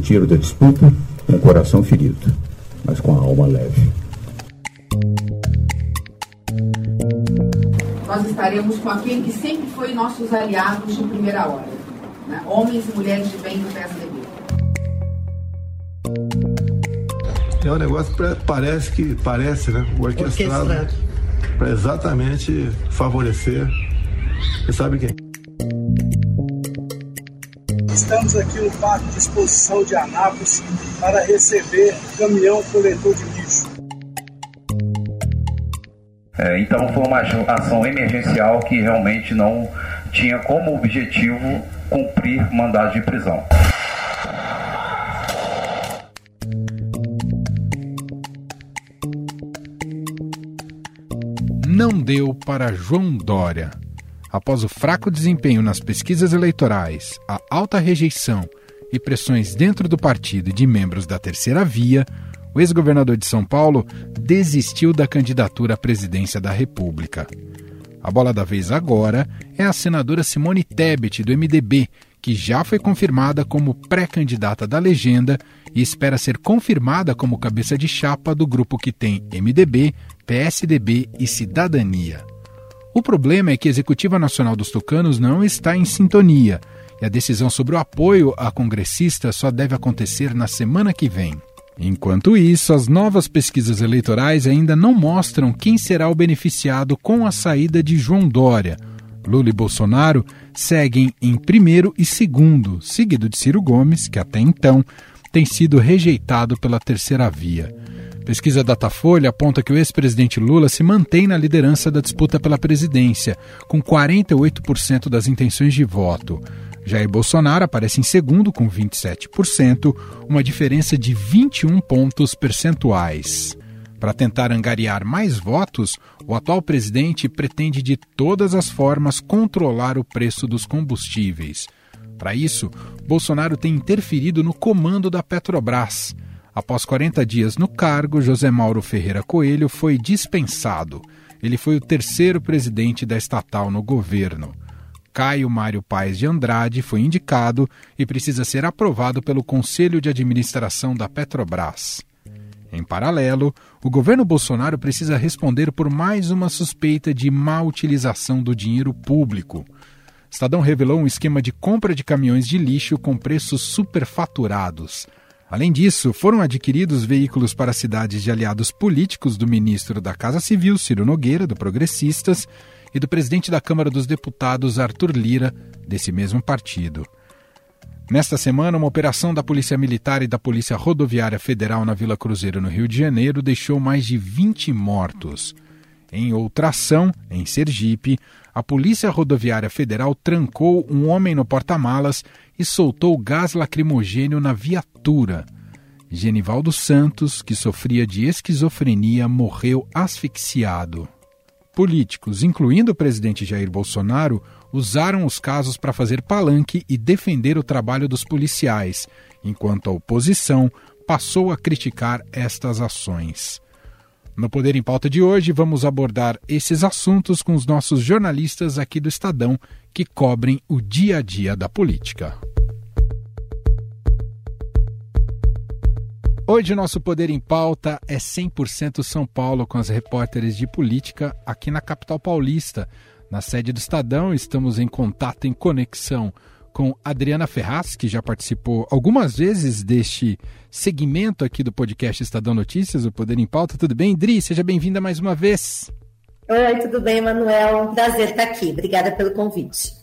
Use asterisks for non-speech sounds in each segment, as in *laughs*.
retiro da disputa com o coração ferido, mas com a alma leve. Nós estaremos com aquele que sempre foi nossos aliados de primeira hora, né? homens e mulheres de bem do PSDB. É um negócio que parece que parece, né? O orquestrado, orquestrado. para exatamente favorecer. Você sabe quem? Estamos aqui no Parque de Exposição de Anápolis para receber caminhão coletor de lixo. É, então foi uma ação emergencial que realmente não tinha como objetivo cumprir mandado de prisão. Não deu para João Dória. Após o fraco desempenho nas pesquisas eleitorais, a alta rejeição e pressões dentro do partido e de membros da terceira via, o ex-governador de São Paulo desistiu da candidatura à presidência da República. A bola da vez agora é a senadora Simone Tebet, do MDB, que já foi confirmada como pré-candidata da legenda e espera ser confirmada como cabeça de chapa do grupo que tem MDB, PSDB e Cidadania. O problema é que a Executiva Nacional dos Tucanos não está em sintonia e a decisão sobre o apoio a congressista só deve acontecer na semana que vem. Enquanto isso, as novas pesquisas eleitorais ainda não mostram quem será o beneficiado com a saída de João Dória. Lula e Bolsonaro seguem em primeiro e segundo, seguido de Ciro Gomes, que até então tem sido rejeitado pela terceira via. Pesquisa Datafolha aponta que o ex-presidente Lula se mantém na liderança da disputa pela presidência, com 48% das intenções de voto. Jair Bolsonaro aparece em segundo, com 27%, uma diferença de 21 pontos percentuais. Para tentar angariar mais votos, o atual presidente pretende de todas as formas controlar o preço dos combustíveis. Para isso, Bolsonaro tem interferido no comando da Petrobras. Após 40 dias no cargo, José Mauro Ferreira Coelho foi dispensado. Ele foi o terceiro presidente da estatal no governo. Caio Mário Paes de Andrade foi indicado e precisa ser aprovado pelo Conselho de Administração da Petrobras. Em paralelo, o governo Bolsonaro precisa responder por mais uma suspeita de má utilização do dinheiro público. Estadão revelou um esquema de compra de caminhões de lixo com preços superfaturados. Além disso, foram adquiridos veículos para cidades de aliados políticos do ministro da Casa Civil, Ciro Nogueira, do Progressistas, e do presidente da Câmara dos Deputados, Arthur Lira, desse mesmo partido. Nesta semana, uma operação da Polícia Militar e da Polícia Rodoviária Federal na Vila Cruzeiro, no Rio de Janeiro, deixou mais de 20 mortos. Em outra ação, em Sergipe, a Polícia Rodoviária Federal trancou um homem no porta-malas e soltou gás lacrimogênio na viatura. Genivaldo Santos, que sofria de esquizofrenia, morreu asfixiado. Políticos, incluindo o presidente Jair Bolsonaro, usaram os casos para fazer palanque e defender o trabalho dos policiais, enquanto a oposição passou a criticar estas ações. No Poder em Pauta de hoje, vamos abordar esses assuntos com os nossos jornalistas aqui do Estadão que cobrem o dia a dia da política. Hoje nosso Poder em Pauta é 100% São Paulo com as repórteres de política aqui na capital paulista. Na sede do Estadão, estamos em contato, em conexão com Adriana Ferraz, que já participou algumas vezes deste segmento aqui do podcast Estadão Notícias, o Poder em Pauta. Tudo bem, Dri? Seja bem-vinda mais uma vez. Oi, tudo bem, Manuel? Prazer estar aqui. Obrigada pelo convite.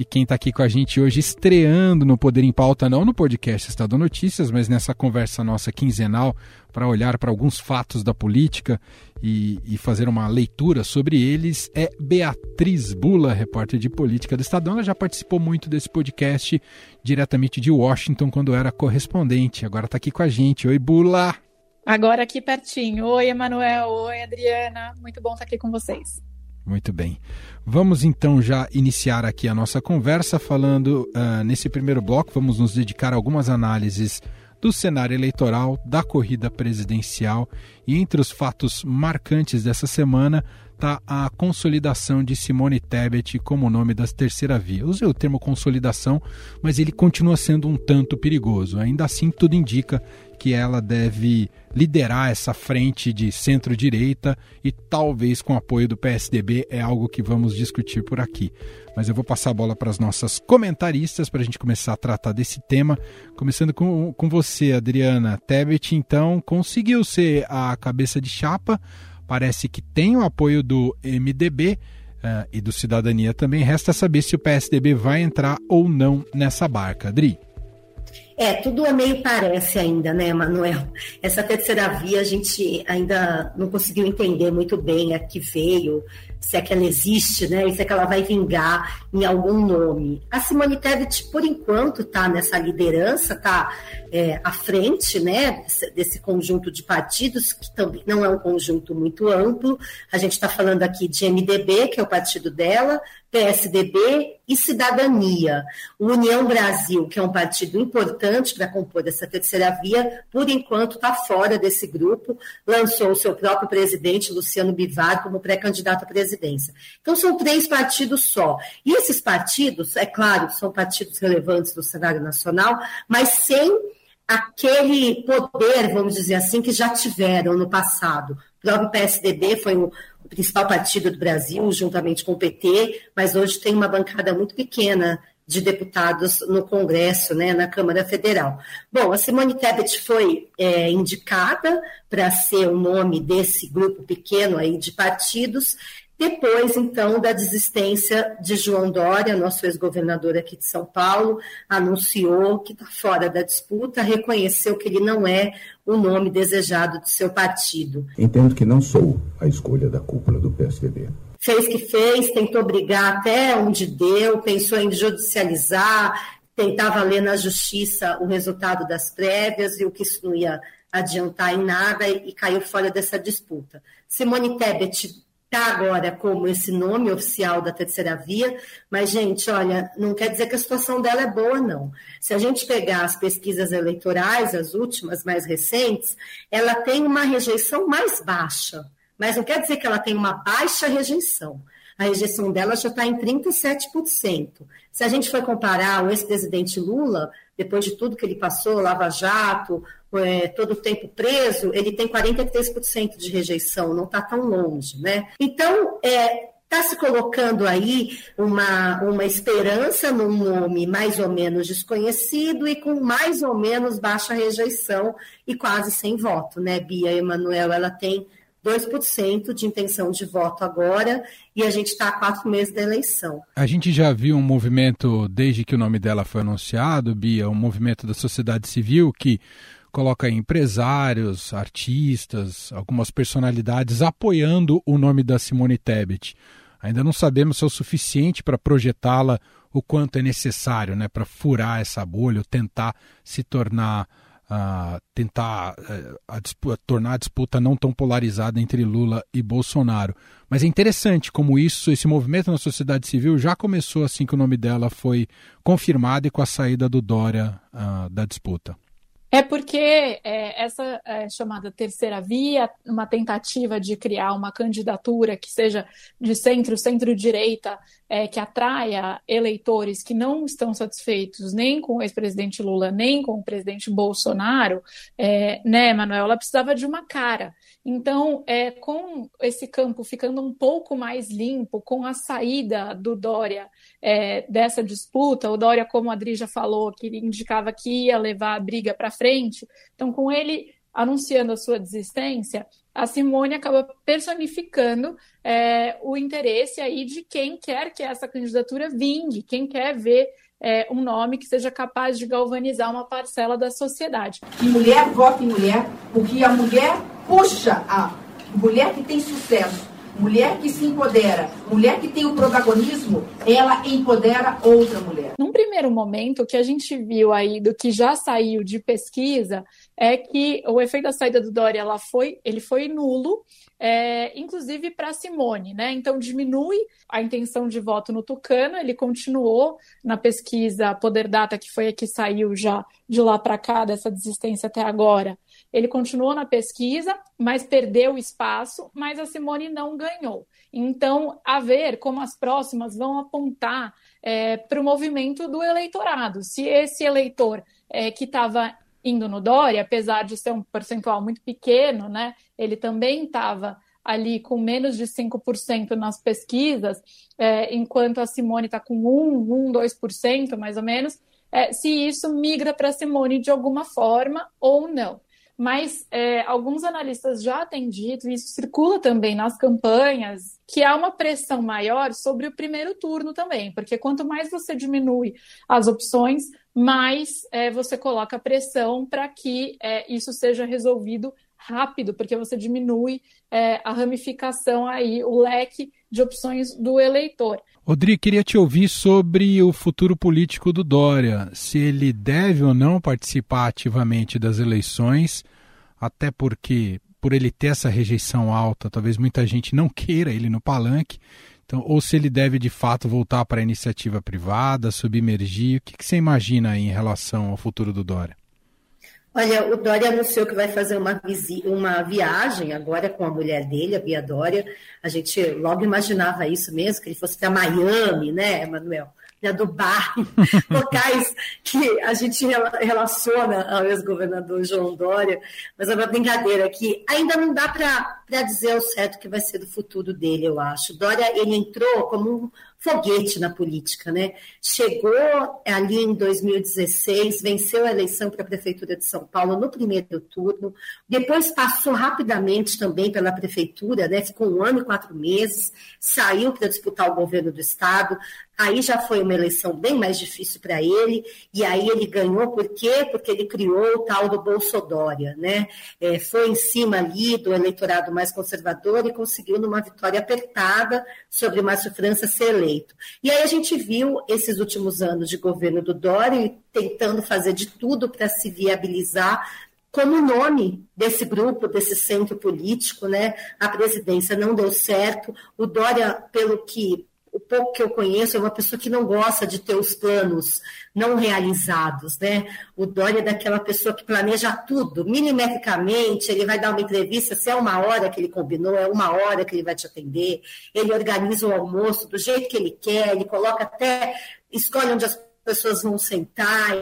E quem está aqui com a gente hoje, estreando no Poder em Pauta, não no podcast Estado Notícias, mas nessa conversa nossa quinzenal para olhar para alguns fatos da política e, e, fazer uma leitura sobre eles, é Beatriz Bula, repórter de política do Estadão. Ela já participou muito desse podcast diretamente de Washington, quando era correspondente. Agora está aqui com a gente. Oi, Bula! Agora aqui pertinho. Oi, Emanuel. Oi, Adriana. Muito bom estar aqui com vocês. Muito bem. Vamos então já iniciar aqui a nossa conversa falando uh, nesse primeiro bloco. Vamos nos dedicar a algumas análises do cenário eleitoral, da corrida presidencial e entre os fatos marcantes dessa semana a consolidação de Simone Tebet como nome da terceira via. Usei o termo consolidação, mas ele continua sendo um tanto perigoso. Ainda assim, tudo indica que ela deve liderar essa frente de centro-direita e talvez com apoio do PSDB é algo que vamos discutir por aqui. Mas eu vou passar a bola para as nossas comentaristas para a gente começar a tratar desse tema. Começando com, com você, Adriana. Tebet, então, conseguiu ser a cabeça de chapa, parece que tem o apoio do MDB. Uh, eh, e do Cidadania também. Resta saber se o PSDB vai entrar ou não nessa barca. Adri. É, tudo é meio parece ainda, né, Manuel? Essa terceira via a gente ainda não conseguiu entender muito bem a que veio, se é que ela existe, né? E se é que ela vai vingar em algum nome. A Simone Tebet, por enquanto, está nessa liderança, está é, à frente, né? Desse, conjunto de partidos, que também não é um conjunto muito amplo. A gente está falando aqui de MDB, que é o partido dela, PSDB e Cidadania. O União Brasil, que é um partido importante para compor essa terceira via, por enquanto está fora desse grupo, lançou o seu próprio presidente, Luciano Bivar, como pré-candidato à presidência. Então, são três partidos só. E esses partidos, é claro, são partidos relevantes do cenário nacional, mas sem aquele poder, vamos dizer assim, que já tiveram no passado. O próprio PSDB foi o principal partido do Brasil, juntamente com o PT, mas hoje tem uma bancada muito pequena de deputados no Congresso, né, na Câmara Federal. Bom, a Simone Tebet foi é, indicada para ser o nome desse grupo pequeno aí de partidos, depois, então, da desistência de João Dória, nosso ex-governador aqui de São Paulo, anunciou que está fora da disputa, reconheceu que ele não é o nome desejado de seu partido. Entendo que não sou a escolha da cúpula do PSDB. Fez que fez, tentou brigar até onde deu, pensou em judicializar, tentava ler na justiça o resultado das prévias, viu que isso não ia adiantar em nada e caiu fora dessa disputa. Simone Tebet está agora como esse nome oficial da terceira via, mas, gente, olha, não quer dizer que a situação dela é boa, não. Se a gente pegar as pesquisas eleitorais, as últimas, mais recentes, ela tem uma rejeição mais baixa, mas não quer dizer que ela tem uma baixa rejeição. A rejeição dela já está em 37%. Se a gente for comparar o ex-presidente Lula, depois de tudo que ele passou, Lava Jato, é, todo o tempo preso, ele tem 43% de rejeição, não está tão longe, né? Então, é, está se colocando aí uma, uma esperança num nome mais ou menos desconhecido e com mais ou menos baixa rejeição e quase sem voto, né, Bia Emanuel? Ela tem 2% de intenção de voto agora e a gente está a quatro meses da eleição. A gente já viu um movimento, desde que o nome dela foi anunciado, Bia, um movimento da sociedade civil que coloca empresários, artistas, algumas personalidades apoiando o nome da Simone Tebet. Ainda não sabemos se é o suficiente para projetá-la o quanto é necessário, né, para furar essa bolha, tentar se tornar uh, tentar uh, a disputa, tornar a disputa não tão polarizada entre Lula e Bolsonaro. Mas é interessante como isso, esse movimento na sociedade civil já começou assim que o nome dela foi confirmado e com a saída do Dória uh, da disputa. É porque é, essa é, chamada terceira via, uma tentativa de criar uma candidatura que seja de centro, centro-direita, é, que atraia eleitores que não estão satisfeitos nem com o ex-presidente Lula, nem com o presidente Bolsonaro, é, né, Manuel? Ela precisava de uma cara. Então, é, com esse campo ficando um pouco mais limpo, com a saída do Dória é, dessa disputa, o Dória, como a Adri já falou, que indicava que ia levar a briga para frente, então, com ele anunciando a sua desistência, a Simone acaba personificando é, o interesse aí de quem quer que essa candidatura vingue, quem quer ver é, um nome que seja capaz de galvanizar uma parcela da sociedade. E mulher vota em mulher, porque a mulher puxa a mulher que tem sucesso, mulher que se empodera, Mulher que tem o protagonismo, ela empodera outra mulher. Num primeiro momento, o que a gente viu aí do que já saiu de pesquisa é que o efeito da saída do Dória ela foi, ele foi nulo, é, inclusive para Simone, né? Então diminui a intenção de voto no Tucano, ele continuou na pesquisa Poder Data, que foi a que saiu já de lá para cá, dessa desistência até agora. Ele continuou na pesquisa, mas perdeu espaço, mas a Simone não ganhou. Então, a ver como as próximas vão apontar é, para o movimento do eleitorado. Se esse eleitor é, que estava indo no Dória, apesar de ser um percentual muito pequeno, né, ele também estava ali com menos de 5% nas pesquisas, é, enquanto a Simone está com 1, 1, 2% mais ou menos, é, se isso migra para a Simone de alguma forma ou não mas é, alguns analistas já têm dito, e isso circula também nas campanhas, que há uma pressão maior sobre o primeiro turno também, porque quanto mais você diminui as opções, mais é, você coloca pressão para que é, isso seja resolvido rápido, porque você diminui é, a ramificação aí, o leque de opções do eleitor. Rodrigo, queria te ouvir sobre o futuro político do Dória, se ele deve ou não participar ativamente das eleições, até porque por ele ter essa rejeição alta, talvez muita gente não queira ele no palanque. Então, ou se ele deve de fato voltar para a iniciativa privada, submergir, o que, que você imagina em relação ao futuro do Dória? Olha, o Dória anunciou que vai fazer uma, uma viagem agora com a mulher dele, a Bia Dória. A gente logo imaginava isso mesmo, que ele fosse para Miami, né, Emanuel? Para Dubai, *laughs* locais que a gente relaciona ao ex-governador João Dória. Mas é uma brincadeira que ainda não dá para dizer ao certo que vai ser do futuro dele, eu acho. Dória, ele entrou como um foguete na política, né? Chegou ali em 2016, venceu a eleição para a Prefeitura de São Paulo no primeiro turno, depois passou rapidamente também pela Prefeitura, né? Ficou um ano e quatro meses, saiu para disputar o governo do Estado, Aí já foi uma eleição bem mais difícil para ele, e aí ele ganhou, por quê? Porque ele criou o tal do Bolsodória, né? É, foi em cima ali do eleitorado mais conservador e conseguiu, numa vitória apertada, sobre Márcio França ser eleito. E aí a gente viu esses últimos anos de governo do Dória tentando fazer de tudo para se viabilizar como nome desse grupo, desse centro político, né? A presidência não deu certo. O Dória, pelo que o pouco que eu conheço, é uma pessoa que não gosta de ter os planos não realizados, né? O Dória é daquela pessoa que planeja tudo, milimetricamente, ele vai dar uma entrevista, se é uma hora que ele combinou, é uma hora que ele vai te atender, ele organiza o almoço do jeito que ele quer, ele coloca até, escolhe onde as pessoas vão sentar,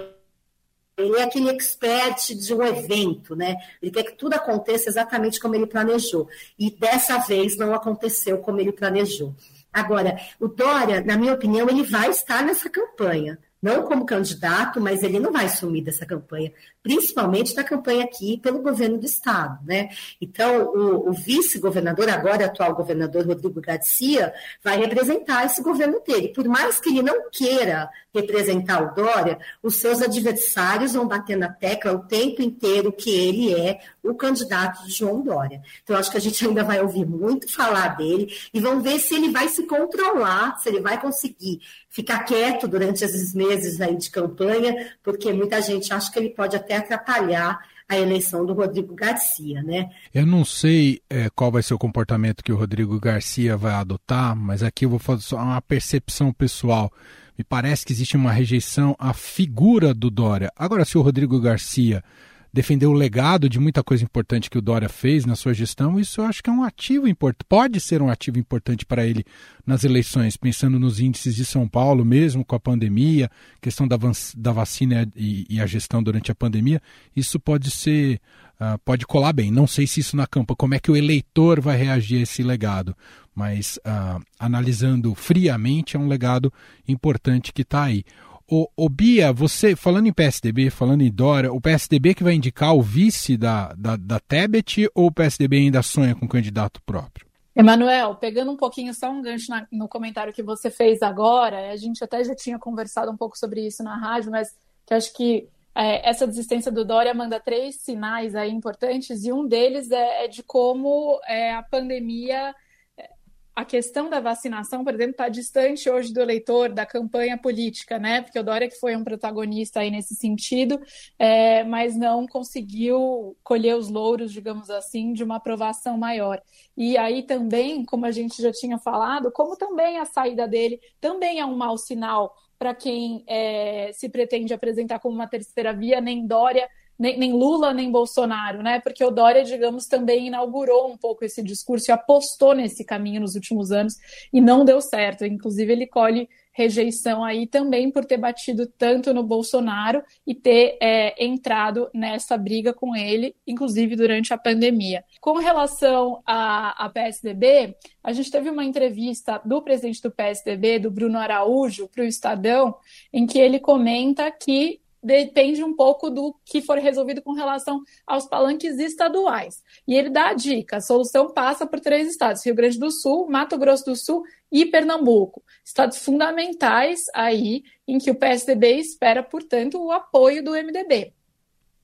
ele é aquele expert de um evento, né? Ele quer que tudo aconteça exatamente como ele planejou. E dessa vez não aconteceu como ele planejou. Agora, o Dória, na minha opinião, ele vai estar nessa campanha. Não como candidato, mas ele não vai sumir dessa campanha, principalmente da campanha aqui pelo governo do Estado. Né? Então, o, o vice-governador, agora atual governador Rodrigo Garcia, vai representar esse governo dele. Por mais que ele não queira representar o Dória, os seus adversários vão bater na tecla o tempo inteiro que ele é o candidato de João Dória. Então, acho que a gente ainda vai ouvir muito falar dele e vamos ver se ele vai se controlar, se ele vai conseguir ficar quieto durante esses meses aí de campanha, porque muita gente acha que ele pode até atrapalhar a eleição do Rodrigo Garcia, né? Eu não sei é, qual vai ser o comportamento que o Rodrigo Garcia vai adotar, mas aqui eu vou fazer só uma percepção pessoal. Me parece que existe uma rejeição à figura do Dória. Agora, se o Rodrigo Garcia defender o legado de muita coisa importante que o Dória fez na sua gestão, isso eu acho que é um ativo importante, pode ser um ativo importante para ele nas eleições, pensando nos índices de São Paulo, mesmo com a pandemia, questão da, da vacina e, e, a gestão durante a pandemia, isso pode ser, uh, pode colar bem. Não sei se isso na campa, como é que o eleitor vai reagir a esse legado, mas uh, analisando friamente, é um legado importante que está aí. O, o, Bia, você, falando em PSDB, falando em Dória, o PSDB que vai indicar o vice da, da, da Tebet ou o PSDB ainda sonha com candidato próprio? Emanuel, pegando um pouquinho só um gancho na, no comentário que você fez agora, a gente até já tinha conversado um pouco sobre isso na rádio, mas que acho que é, essa desistência do Dória manda três sinais aí importantes, e um deles é, é de como é, a pandemia a questão da vacinação, por exemplo, está distante hoje do eleitor, da campanha política, né? Porque o Dória que foi um protagonista aí nesse sentido, é, mas não conseguiu colher os louros, digamos assim, de uma aprovação maior. E aí também, como a gente já tinha falado, como também a saída dele também é um mau sinal para quem é, se pretende apresentar como uma terceira via, nem Dória nem, nem, Lula nem Bolsonaro, né? Porque o Dória, digamos, também inaugurou um pouco esse discurso e apostou nesse caminho nos últimos anos e não deu certo. Inclusive, ele colhe rejeição aí também por ter batido tanto no Bolsonaro e ter é, entrado nessa briga com ele, inclusive durante a pandemia. Com relação à PSDB, a gente teve uma entrevista do presidente do PSDB, do Bruno Araújo, para o Estadão, em que ele comenta que depende um pouco do que for resolvido com relação aos palanques estaduais. E ele dá a dica: a solução passa por três estados: Rio Grande do Sul, Mato Grosso do Sul e Pernambuco. Estados fundamentais aí em que o PSDB espera, portanto, o apoio do MDB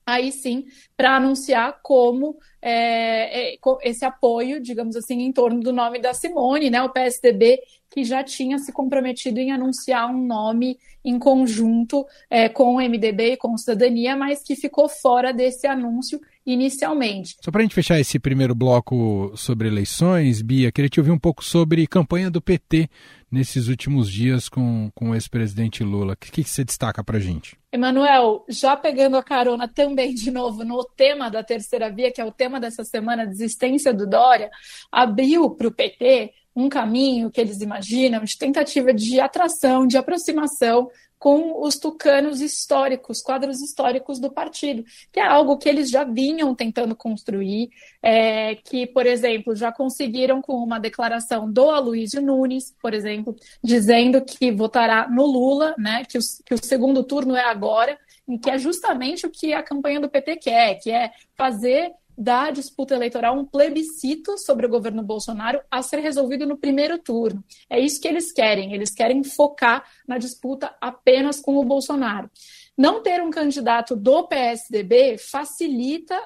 aí sim para anunciar como é, é, esse apoio, digamos assim, em torno do nome da Simone, né? O PSDB que já tinha se comprometido em anunciar um nome em conjunto é, com o MDB e com o Cidadania, mas que ficou fora desse anúncio inicialmente. Só para a gente fechar esse primeiro bloco sobre eleições, Bia, queria te ouvir um pouco sobre campanha do PT nesses últimos dias com, com o ex-presidente Lula. O que, que você destaca para a gente? Emanuel, já pegando a carona também de novo no tema da terceira via, que é o tema dessa semana, desistência do Dória, abriu para o PT um caminho que eles imaginam de tentativa de atração, de aproximação com os tucanos históricos, quadros históricos do partido, que é algo que eles já vinham tentando construir, é, que, por exemplo, já conseguiram com uma declaração do Aloysio Nunes, por exemplo, dizendo que votará no Lula, né, que, o, que o segundo turno é agora, e que é justamente o que a campanha do PT quer, que é fazer da disputa eleitoral um plebiscito sobre o governo Bolsonaro a ser resolvido no primeiro turno. É isso que eles querem, eles querem focar na disputa apenas com o Bolsonaro. Não ter um candidato do PSDB facilita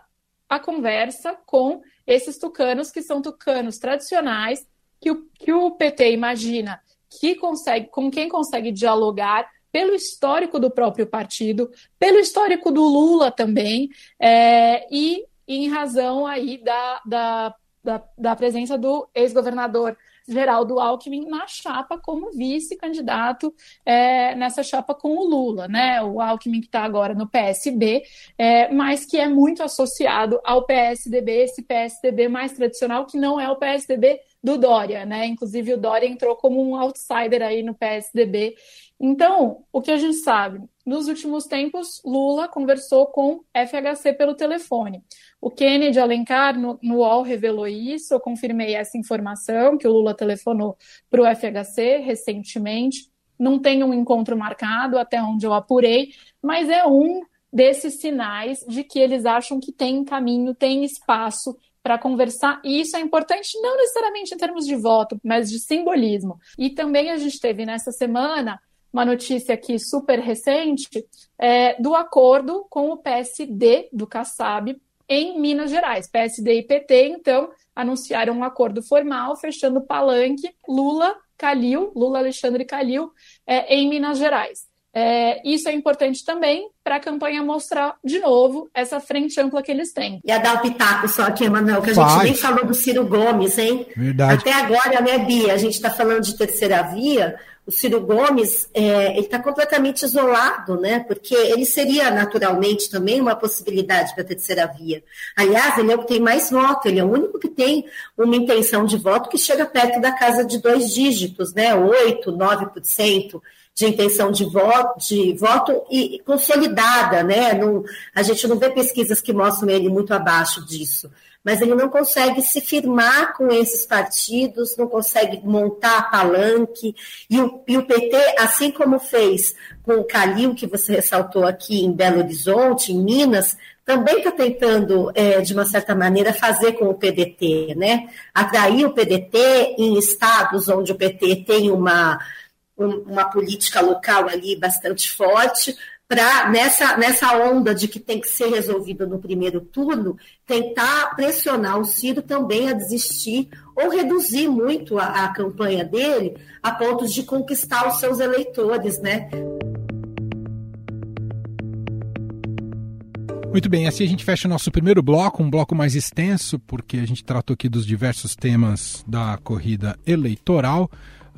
a conversa com esses tucanos, que são tucanos tradicionais, que o, que o PT imagina que consegue, com quem consegue dialogar pelo histórico do próprio partido, pelo histórico do Lula também, é, e em razão aí da, da, da, da presença do ex-governador Geraldo Alckmin na chapa como vice-candidato é, nessa chapa com o Lula, né? O Alckmin que está agora no PSB, é, mas que é muito associado ao PSDB, esse PSDB mais tradicional, que não é o PSDB do Dória, né? Inclusive o Dória entrou como um outsider aí no PSDB. Então, o que a gente sabe? Nos últimos tempos, Lula conversou com FHC pelo telefone. O Kennedy Alencar, no, no UOL, revelou isso, eu confirmei essa informação, que o Lula telefonou para o FHC recentemente. Não tem um encontro marcado, até onde eu apurei, mas é um desses sinais de que eles acham que tem caminho, tem espaço para conversar, e isso é importante não necessariamente em termos de voto, mas de simbolismo. E também a gente teve nessa semana uma notícia aqui super recente é, do acordo com o PSD do Kassab em Minas Gerais. PSD e PT, então, anunciaram um acordo formal, fechando palanque Lula, Calil, Lula, Alexandre Calil, é, em Minas Gerais. É, isso é importante também para a campanha mostrar de novo essa frente ampla que eles têm. E a dar o pitaco só aqui, Emanuel, que a gente nem falou do Ciro Gomes, hein? Verdade. Até agora, né, Bia? A gente está falando de terceira via, o Ciro Gomes é, ele está completamente isolado, né? Porque ele seria naturalmente também uma possibilidade para a terceira via. Aliás, ele é o que tem mais voto, ele é o único que tem uma intenção de voto que chega perto da casa de dois dígitos, né? 8, 9% de intenção de voto, de voto e consolidada, né? Não, a gente não vê pesquisas que mostram ele muito abaixo disso mas ele não consegue se firmar com esses partidos, não consegue montar palanque. E o, e o PT, assim como fez com o Calil, que você ressaltou aqui em Belo Horizonte, em Minas, também está tentando, é, de uma certa maneira, fazer com o PDT, né? Atrair o PDT em estados onde o PT tem uma, uma política local ali bastante forte, para, nessa, nessa onda de que tem que ser resolvido no primeiro turno, tentar pressionar o Ciro também a desistir ou reduzir muito a, a campanha dele a ponto de conquistar os seus eleitores, né? Muito bem, assim a gente fecha o nosso primeiro bloco, um bloco mais extenso, porque a gente tratou aqui dos diversos temas da corrida eleitoral.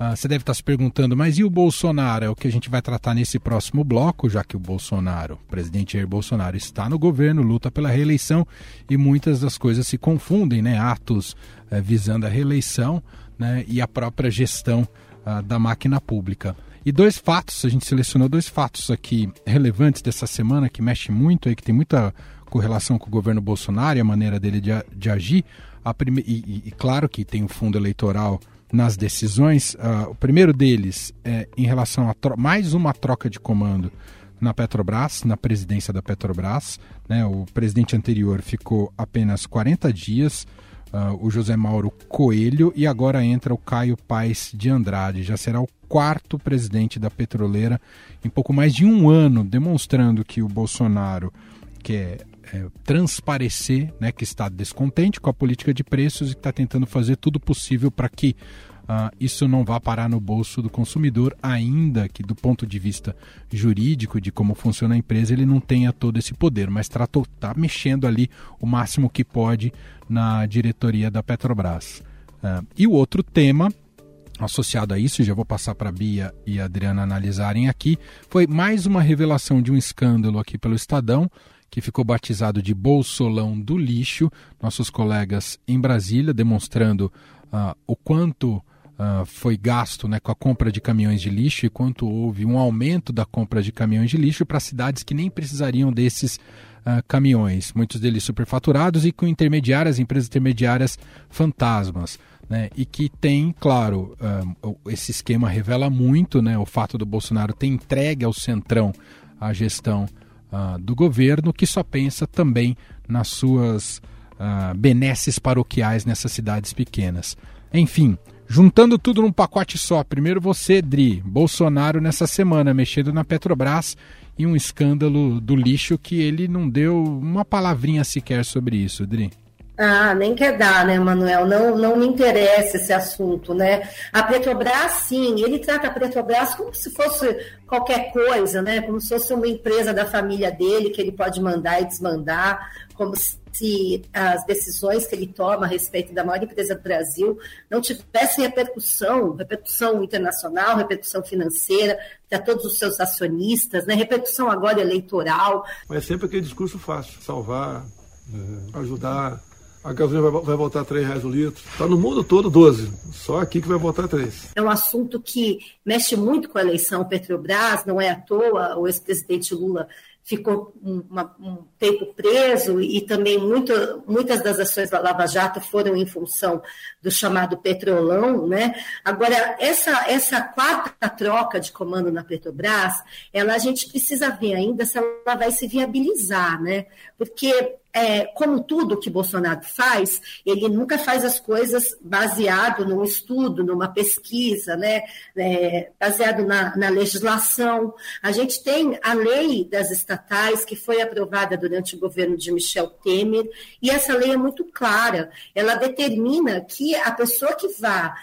Uh, você deve estar se perguntando, mas e o Bolsonaro? É o que a gente vai tratar nesse próximo bloco, já que o Bolsonaro, o presidente Jair Bolsonaro, está no governo, luta pela reeleição e muitas das coisas se confundem, né? Atos uh, visando a reeleição né? e a própria gestão uh, da máquina pública. E dois fatos, a gente selecionou dois fatos aqui relevantes dessa semana que mexe muito aí, que tem muita correlação com o governo Bolsonaro e a maneira dele de, de agir. Prime... E, e, claro que tem o fundo eleitoral nas decisões. Uh, o primeiro deles é em relação a mais uma troca de comando na Petrobras, na presidência da Petrobras. Né? O presidente anterior ficou apenas 40 dias uh, o José Mauro Coelho e agora entra o Caio Paes de Andrade. Já será o quarto presidente da petroleira em pouco mais de um ano, demonstrando que o Bolsonaro quer é, transparecer né, que está descontente com a política de preços e está tentando fazer tudo possível para que uh, isso não vá parar no bolso do consumidor, ainda que do ponto de vista jurídico de como funciona a empresa ele não tenha todo esse poder, mas está tá mexendo ali o máximo que pode na diretoria da Petrobras. Uh, e o outro tema associado a isso, já vou passar para a Bia e a Adriana analisarem aqui, foi mais uma revelação de um escândalo aqui pelo Estadão, que ficou batizado de Bolsolão do Lixo. Nossos colegas em Brasília demonstrando uh, o quanto Uh, foi gasto né, com a compra de caminhões de lixo e quanto houve um aumento da compra de caminhões de lixo para cidades que nem precisariam desses uh, caminhões, muitos deles superfaturados e com intermediárias, empresas intermediárias fantasmas. Né, e que tem, claro, uh, esse esquema revela muito né, o fato do Bolsonaro ter entregue ao Centrão a gestão do governo, que só pensa também nas suas benesses paroquiais nessas cidades pequenas. Enfim, Juntando tudo num pacote só, primeiro você, Dri, Bolsonaro nessa semana mexendo na Petrobras e um escândalo do lixo que ele não deu uma palavrinha sequer sobre isso, Dri. Ah, nem quer dar, né, Manuel? Não, não me interessa esse assunto, né? A Petrobras, sim, ele trata a Petrobras como se fosse qualquer coisa, né? Como se fosse uma empresa da família dele que ele pode mandar e desmandar, como se as decisões que ele toma a respeito da maior empresa do Brasil não tivessem repercussão, repercussão internacional, repercussão financeira para todos os seus acionistas, né? repercussão agora eleitoral. Mas é sempre aquele discurso fácil, salvar, é, ajudar. A gasolina vai, vai voltar a 3 reais o litro. Está no mundo todo 12. Só aqui que vai voltar a 3. É um assunto que mexe muito com a eleição Petrobras, não é à toa o ex-presidente Lula ficou uma, um tempo preso e também muito, muitas das ações da Lava Jato foram em função do chamado petrolão, né? Agora, essa, essa quarta troca de comando na Petrobras, ela a gente precisa ver ainda se ela vai se viabilizar, né? Porque é, como tudo que Bolsonaro faz, ele nunca faz as coisas baseado num estudo, numa pesquisa, né? É, baseado na, na, legislação. A gente tem a lei das estatais, que foi aprovada durante o governo de Michel Temer, e essa lei é muito clara. Ela determina que a pessoa que vá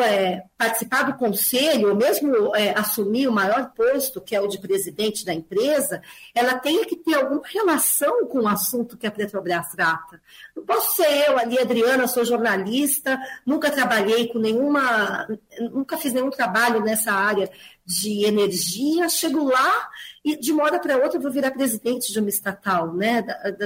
é, participar do conselho, ou mesmo é, assumir o maior posto, que é o de presidente da empresa, ela tem que ter alguma relação com o assunto que a Petrobras trata. Não posso ser eu ali, Adriana, sou jornalista, nunca trabalhei com nenhuma, nunca fiz nenhum trabalho nessa área de energia, chego lá e de uma hora para outra vou virar presidente de uma estatal, né,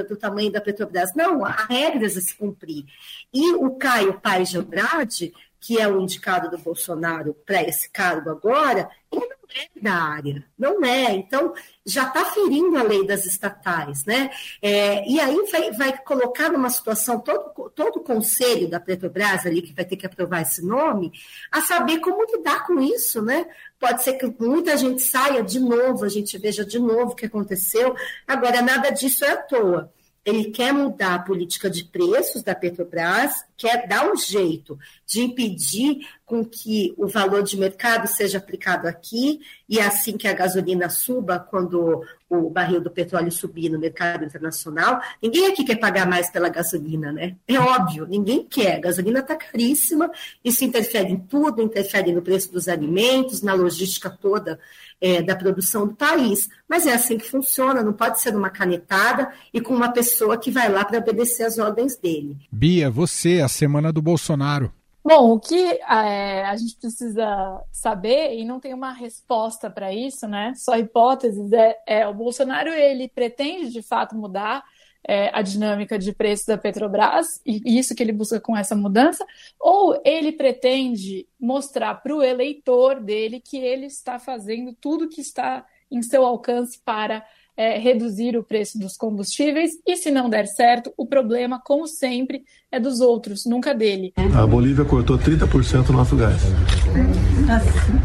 do tamanho da Petrobras. Não, há regras a se cumprir. E o Caio Paes de Andrade que é o indicado do Bolsonaro para esse cargo agora, ele não é da área, não é. Então, já está ferindo a lei das estatais, né? É, e aí vai, vai, colocar numa situação todo, todo o conselho da Petrobras ali, que vai ter que aprovar esse nome, a saber como lidar com isso, né? Pode ser que muita gente saia de novo, a gente veja de novo o que aconteceu. Agora, nada disso é à toa. Ele quer mudar a política de preços da Petrobras, quer dar um jeito de impedir com que o valor de mercado seja aplicado aqui e assim que a gasolina suba, quando o barril do petróleo subir no mercado internacional, ninguém aqui quer pagar mais pela gasolina, né? É óbvio, ninguém quer. A gasolina está caríssima, isso interfere em tudo, interfere no preço dos alimentos, na logística toda é, da produção do país. Mas é assim que funciona, não pode ser uma canetada e com uma pessoa que vai lá para obedecer às ordens dele. Bia, você, a semana do Bolsonaro. Bom, o que é, a gente precisa saber, e não tem uma resposta para isso, né? Só hipóteses, é, é, o Bolsonaro ele pretende de fato mudar é, a dinâmica de preço da Petrobras, e isso que ele busca com essa mudança, ou ele pretende mostrar para o eleitor dele que ele está fazendo tudo que está em seu alcance para é, reduzir o preço dos combustíveis e, se não der certo, o problema, como sempre, é dos outros, nunca dele. A Bolívia cortou 30% do nosso gás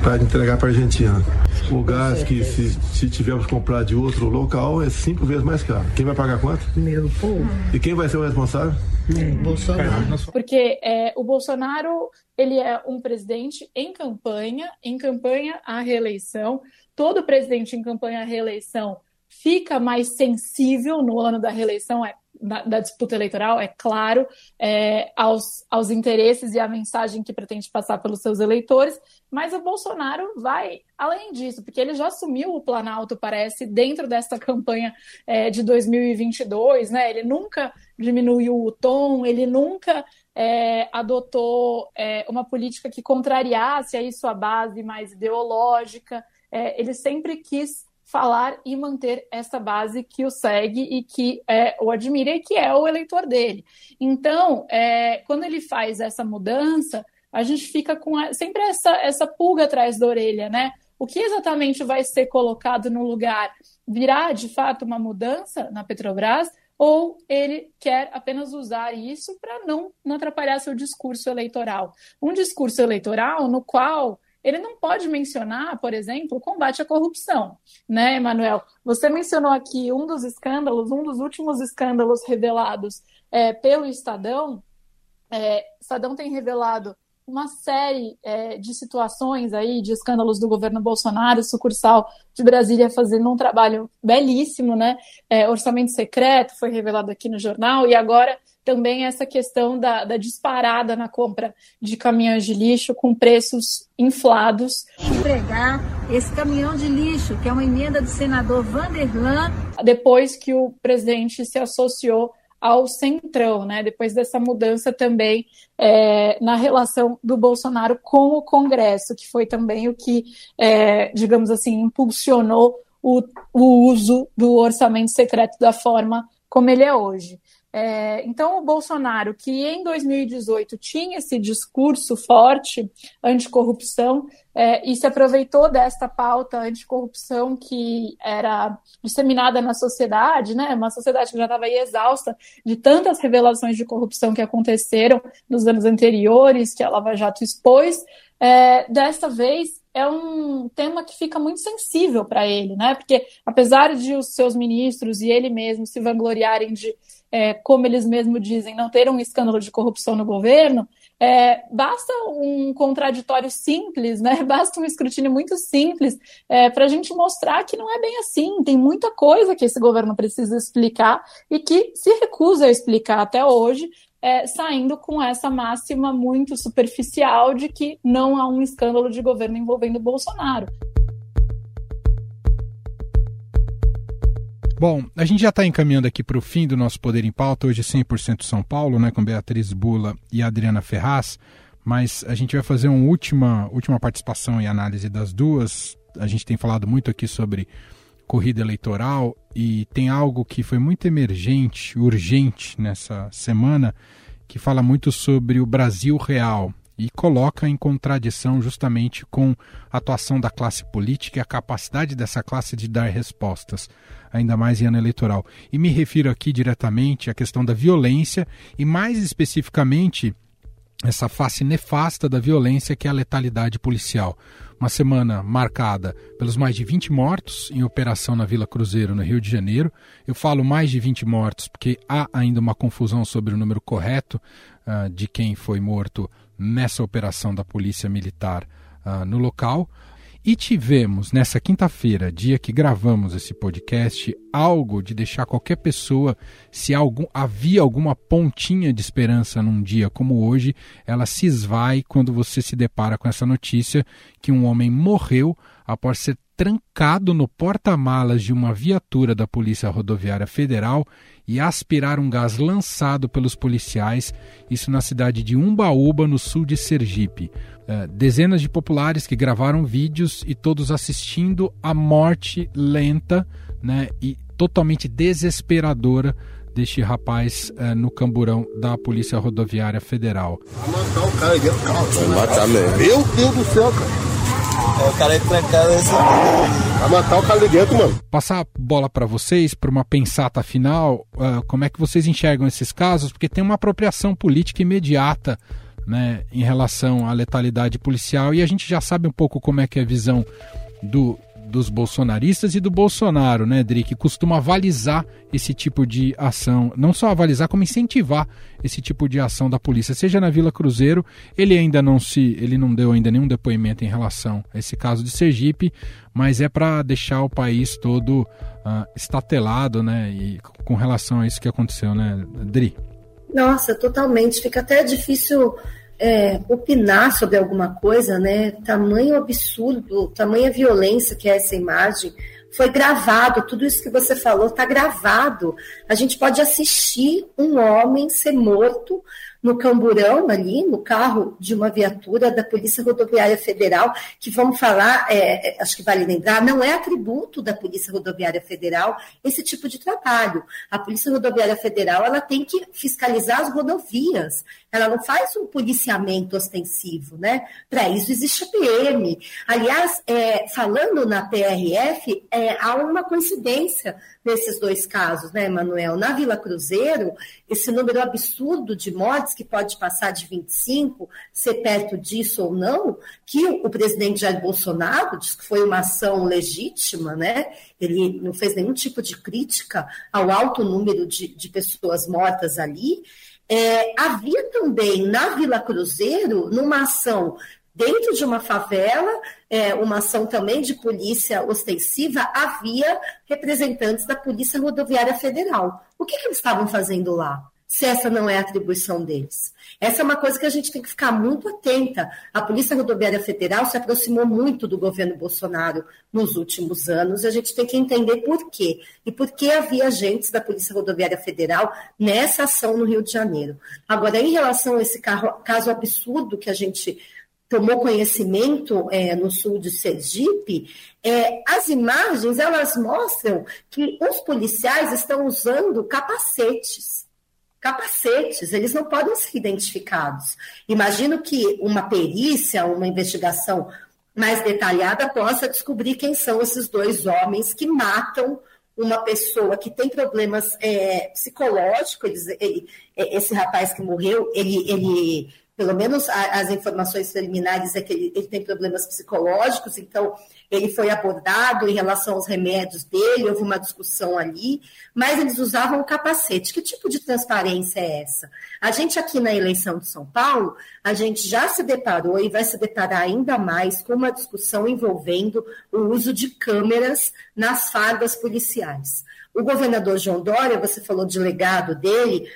para entregar para a Argentina. O gás que, se, se tivermos que comprar de outro local, é cinco vezes mais caro. Quem vai pagar quanto? Meu povo. E quem vai ser o responsável? É, Bolsonaro. Porque é, o Bolsonaro ele é um presidente em campanha, em campanha à reeleição. Todo presidente em campanha à reeleição fica mais sensível no ano da reeleição, é, da, da disputa eleitoral, é claro, é, aos, aos interesses e à mensagem que pretende passar pelos seus eleitores, mas o Bolsonaro vai além disso, porque ele já assumiu o Planalto, parece, dentro dessa campanha é, de 2022, né? Ele nunca diminuiu o tom, ele nunca é, adotou é, uma política que contrariasse aí sua base mais ideológica, é, ele sempre quis falar e manter essa base que o segue e que é, o admira e que é o eleitor dele. Então, é, quando ele faz essa mudança, a gente fica com a, sempre essa, essa pulga atrás da orelha, né? O que exatamente vai ser colocado no lugar? Virá de fato uma mudança na Petrobras? Ou ele quer apenas usar isso para não, não atrapalhar seu discurso eleitoral? Um discurso eleitoral no qual ele não pode mencionar, por exemplo, o combate à corrupção, né, Emanuel? Você mencionou aqui um dos escândalos, um dos últimos escândalos revelados é, pelo Estadão. É, Estadão tem revelado uma série é, de situações aí, de escândalos do governo Bolsonaro, sucursal de Brasília fazendo um trabalho belíssimo, né? É, orçamento secreto foi revelado aqui no jornal, e agora também essa questão da, da disparada na compra de caminhões de lixo com preços inflados. Entregar esse caminhão de lixo, que é uma emenda do senador Vanderlan. Depois que o presidente se associou ao centrão, né? Depois dessa mudança também é, na relação do Bolsonaro com o Congresso, que foi também o que, é, digamos assim, impulsionou o, o uso do orçamento secreto da forma como ele é hoje. É, então, o Bolsonaro, que em 2018 tinha esse discurso forte anticorrupção é, e se aproveitou desta pauta anticorrupção que era disseminada na sociedade, né, uma sociedade que já estava exausta de tantas revelações de corrupção que aconteceram nos anos anteriores, que a Lava Jato expôs, é, dessa vez é um tema que fica muito sensível para ele, né? Porque apesar de os seus ministros e ele mesmo se vangloriarem de é, como eles mesmos dizem, não ter um escândalo de corrupção no governo, é, basta um contraditório simples, né? *laughs* basta um escrutínio muito simples é, para a gente mostrar que não é bem assim. Tem muita coisa que esse governo precisa explicar e que se recusa a explicar até hoje, é, saindo com essa máxima muito superficial de que não há um escândalo de governo envolvendo Bolsonaro. Bom, a gente já está encaminhando aqui para o fim do nosso Poder em Pauta, hoje 100% São Paulo, né, com Beatriz Bula e Adriana Ferraz, mas a gente vai fazer uma última, última participação e análise das duas. A gente tem falado muito aqui sobre corrida eleitoral e tem algo que foi muito emergente, urgente nessa semana, que fala muito sobre o Brasil real e coloca em contradição justamente com a atuação da classe política e a capacidade dessa classe de dar respostas ainda mais em ano eleitoral. E me refiro aqui diretamente à questão da violência e, mais especificamente, essa face nefasta da violência que é a letalidade policial. Uma semana marcada pelos mais de 20 mortos em operação na Vila Cruzeiro, no Rio de Janeiro. Eu falo mais de 20 mortos porque há ainda uma confusão sobre o número correto uh, de quem foi morto nessa operação da Polícia Militar uh, no local. E tivemos nessa quinta-feira, dia que gravamos esse podcast, algo de deixar qualquer pessoa, se algum, havia alguma pontinha de esperança num dia como hoje, ela se esvai quando você se depara com essa notícia que um homem morreu após ser trancado no porta-malas de uma viatura da Polícia Rodoviária Federal e aspirar um gás lançado pelos policiais, isso na cidade de Umbaúba, no sul de Sergipe. Uh, dezenas de populares que gravaram vídeos e todos assistindo a morte lenta né, e totalmente desesperadora deste rapaz uh, no camburão da Polícia Rodoviária Federal. Vai matar o cara dentro do carro. Vai matar mesmo. Meu Deus do céu, cara. É, o cara é trancado esse. Vai matar o cara de dentro, mano. Passar a bola para vocês, para uma pensata final, uh, como é que vocês enxergam esses casos? Porque tem uma apropriação política imediata né, em relação à letalidade policial e a gente já sabe um pouco como é que é a visão do, dos bolsonaristas e do Bolsonaro, né, Dri, que costuma avalizar esse tipo de ação, não só avalizar, como incentivar esse tipo de ação da polícia, seja na Vila Cruzeiro, ele ainda não se, ele não deu ainda nenhum depoimento em relação a esse caso de Sergipe, mas é para deixar o país todo uh, estatelado, né, e com relação a isso que aconteceu, né, Dri? Nossa, totalmente, fica até difícil é, opinar sobre alguma coisa, né? Tamanho absurdo, tamanha violência que é essa imagem. Foi gravado, tudo isso que você falou está gravado. A gente pode assistir um homem ser morto no camburão ali, no carro de uma viatura da Polícia Rodoviária Federal, que vamos falar, é, é, acho que vale lembrar, não é atributo da Polícia Rodoviária Federal esse tipo de trabalho. A Polícia Rodoviária Federal ela tem que fiscalizar as rodovias, ela não faz um policiamento ostensivo, né? Para isso existe a PM. Aliás, é, falando na PRF, é, há uma coincidência nesses dois casos, né, Emanuel? Na Vila Cruzeiro, esse número absurdo de mortes, que pode passar de 25, ser perto disso ou não, que o presidente Jair Bolsonaro diz que foi uma ação legítima, né? Ele não fez nenhum tipo de crítica ao alto número de, de pessoas mortas ali. É, havia também na Vila Cruzeiro, numa ação dentro de uma favela, é, uma ação também de polícia ostensiva, havia representantes da Polícia Rodoviária Federal. O que, que eles estavam fazendo lá? Se essa não é a atribuição deles. Essa é uma coisa que a gente tem que ficar muito atenta. A Polícia Rodoviária Federal se aproximou muito do governo Bolsonaro nos últimos anos, e a gente tem que entender por quê. E por que havia agentes da Polícia Rodoviária Federal nessa ação no Rio de Janeiro. Agora, em relação a esse caso absurdo que a gente tomou conhecimento é, no sul de Sergipe, é, as imagens elas mostram que os policiais estão usando capacetes. Capacetes, eles não podem ser identificados. Imagino que uma perícia, uma investigação mais detalhada possa descobrir quem são esses dois homens que matam uma pessoa que tem problemas é, psicológicos. Ele, ele, esse rapaz que morreu, ele, ele pelo menos as informações preliminares é que ele, ele, tem problemas psicológicos, então ele foi abordado em relação aos remédios dele, houve uma discussão ali, mas eles usavam o capacete. Que tipo de transparência é essa? A gente aqui na eleição de São Paulo, a gente já se deparou e vai se deparar ainda mais com uma discussão envolvendo o uso de câmeras nas fardas policiais. O governador João Dória, você falou de legado dele,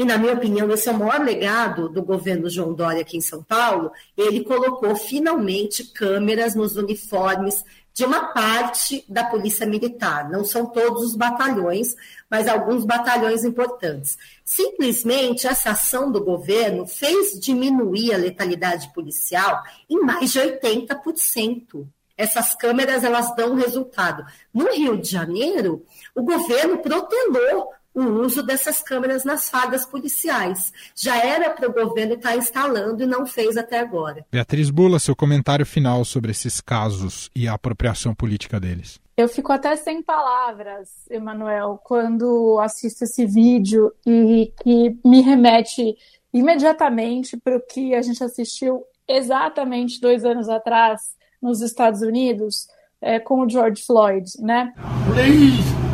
e, na minha opinião, esse é o maior legado do governo João Dória aqui em São Paulo. Ele colocou finalmente câmeras nos uniformes de uma parte da Polícia Militar. Não são todos os batalhões, mas alguns batalhões importantes. Simplesmente essa ação do governo fez diminuir a letalidade policial em mais de 80%. Essas câmeras elas dão resultado. No Rio de Janeiro, o governo protelou o uso dessas câmeras nas fardas policiais. Já era para o governo estar instalando e não fez até agora. Beatriz Bula, seu comentário final sobre esses casos e a apropriação política deles. Eu fico até sem palavras, Emanuel, quando assisto esse vídeo e que me remete imediatamente para o que a gente assistiu exatamente dois anos atrás nos Estados Unidos é, com o George Floyd, né? Please,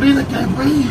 I can't breathe.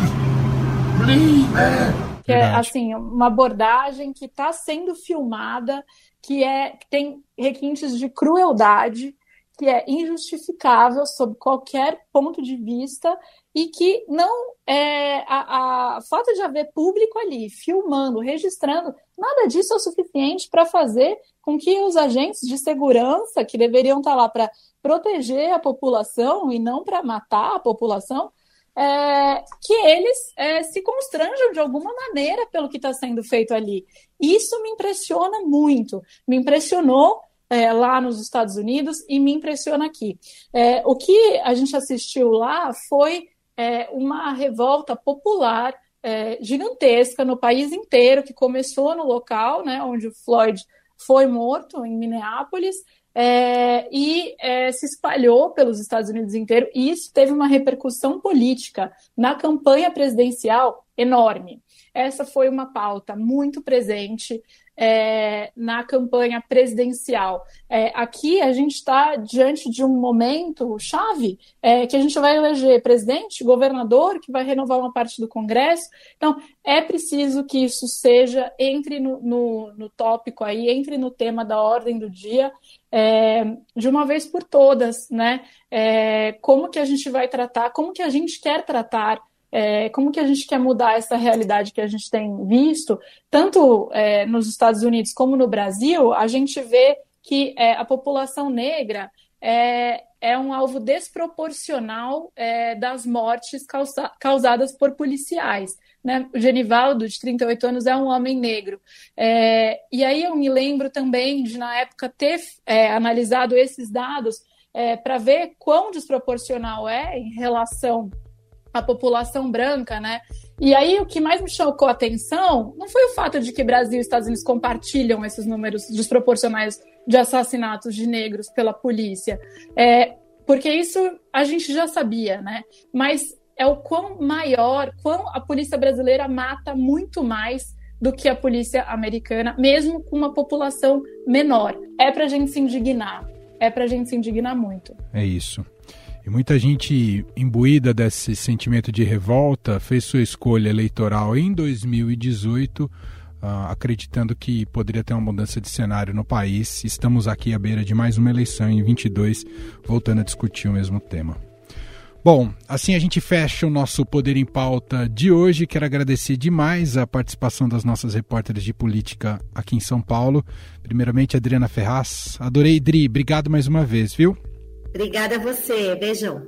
Please, man. Que é assim uma abordagem que está sendo filmada, que é que tem requintes de crueldade, que é injustificável sob qualquer ponto de vista e que não é a, a falta de haver público ali filmando, registrando, nada disso é o suficiente para fazer com que os agentes de segurança que deveriam estar tá lá para proteger a população e não para matar a população, é, que eles é, se constranjam de alguma maneira pelo que está sendo feito ali. Isso me impressiona muito. Me impressionou é, lá nos Estados Unidos e me impressiona aqui. É, o que a gente assistiu lá foi é, uma revolta popular é, gigantesca no país inteiro, que começou no local né, onde o Floyd foi morto, em Minneapolis, é, e é, se espalhou pelos Estados Unidos inteiro, e isso teve uma repercussão política na campanha presidencial enorme. Essa foi uma pauta muito presente é, na campanha presidencial. É, aqui a gente está diante de um momento chave é, que a gente vai eleger presidente, governador, que vai renovar uma parte do Congresso. Então, é preciso que isso seja, entre no, no, no tópico aí, entre no tema da ordem do dia, é, de uma vez por todas, né? É, como que a gente vai tratar, como que a gente quer tratar é, como que a gente quer mudar essa realidade que a gente tem visto, tanto é, nos Estados Unidos como no Brasil, a gente vê que é, a população negra é, é um alvo desproporcional é, das mortes causa, causadas por policiais. Né? O Genivaldo, de 38 anos, é um homem negro. É, e aí eu me lembro também de, na época, ter analisado esses dados para ver quão desproporcional é em relação a população branca, né? E aí o que mais me chocou a atenção não foi o fato de que Brasil e Estados Unidos compartilham esses números desproporcionais de assassinatos de negros pela polícia, é, porque isso a gente já sabia, né? Mas é o quão maior, quão a polícia brasileira mata muito mais do que a polícia americana, mesmo com uma população menor. É para a gente se indignar, é para a gente se indignar muito. É isso. E muita gente imbuída desse sentimento de revolta fez sua escolha eleitoral em 2018, uh, ah, acreditando que poderia ter uma mudança de cenário no país. Estamos aqui à beira de mais uma eleição em 22, voltando a discutir o mesmo tema. Bom, assim a gente fecha o nosso Poder em Pauta de hoje. Quero agradecer demais a participação das nossas repórteres de política aqui em São Paulo. Primeiramente, Adriana Ferraz. Adorei, Dri. Obrigado mais uma vez, viu? Obrigada a você. Beijão.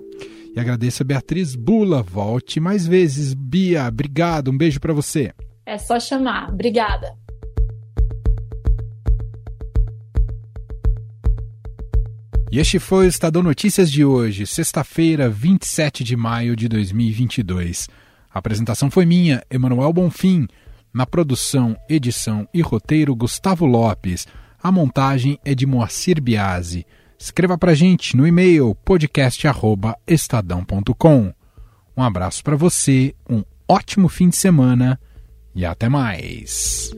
E agradeço a Beatriz Bula. Volte mais vezes. Bia, obrigado. Um beijo para você. É só chamar. Obrigada. E este foi o Estadão Notícias de hoje, sexta-feira, 27 de maio de 2022. A apresentação foi minha, Emanuel Bonfim. Na produção, edição e roteiro, Gustavo Lopes. A montagem é de Moacir Biasi. Escreva para gente no e-mail podcast@estadão.com. Um abraço para você, um ótimo fim de semana e até mais.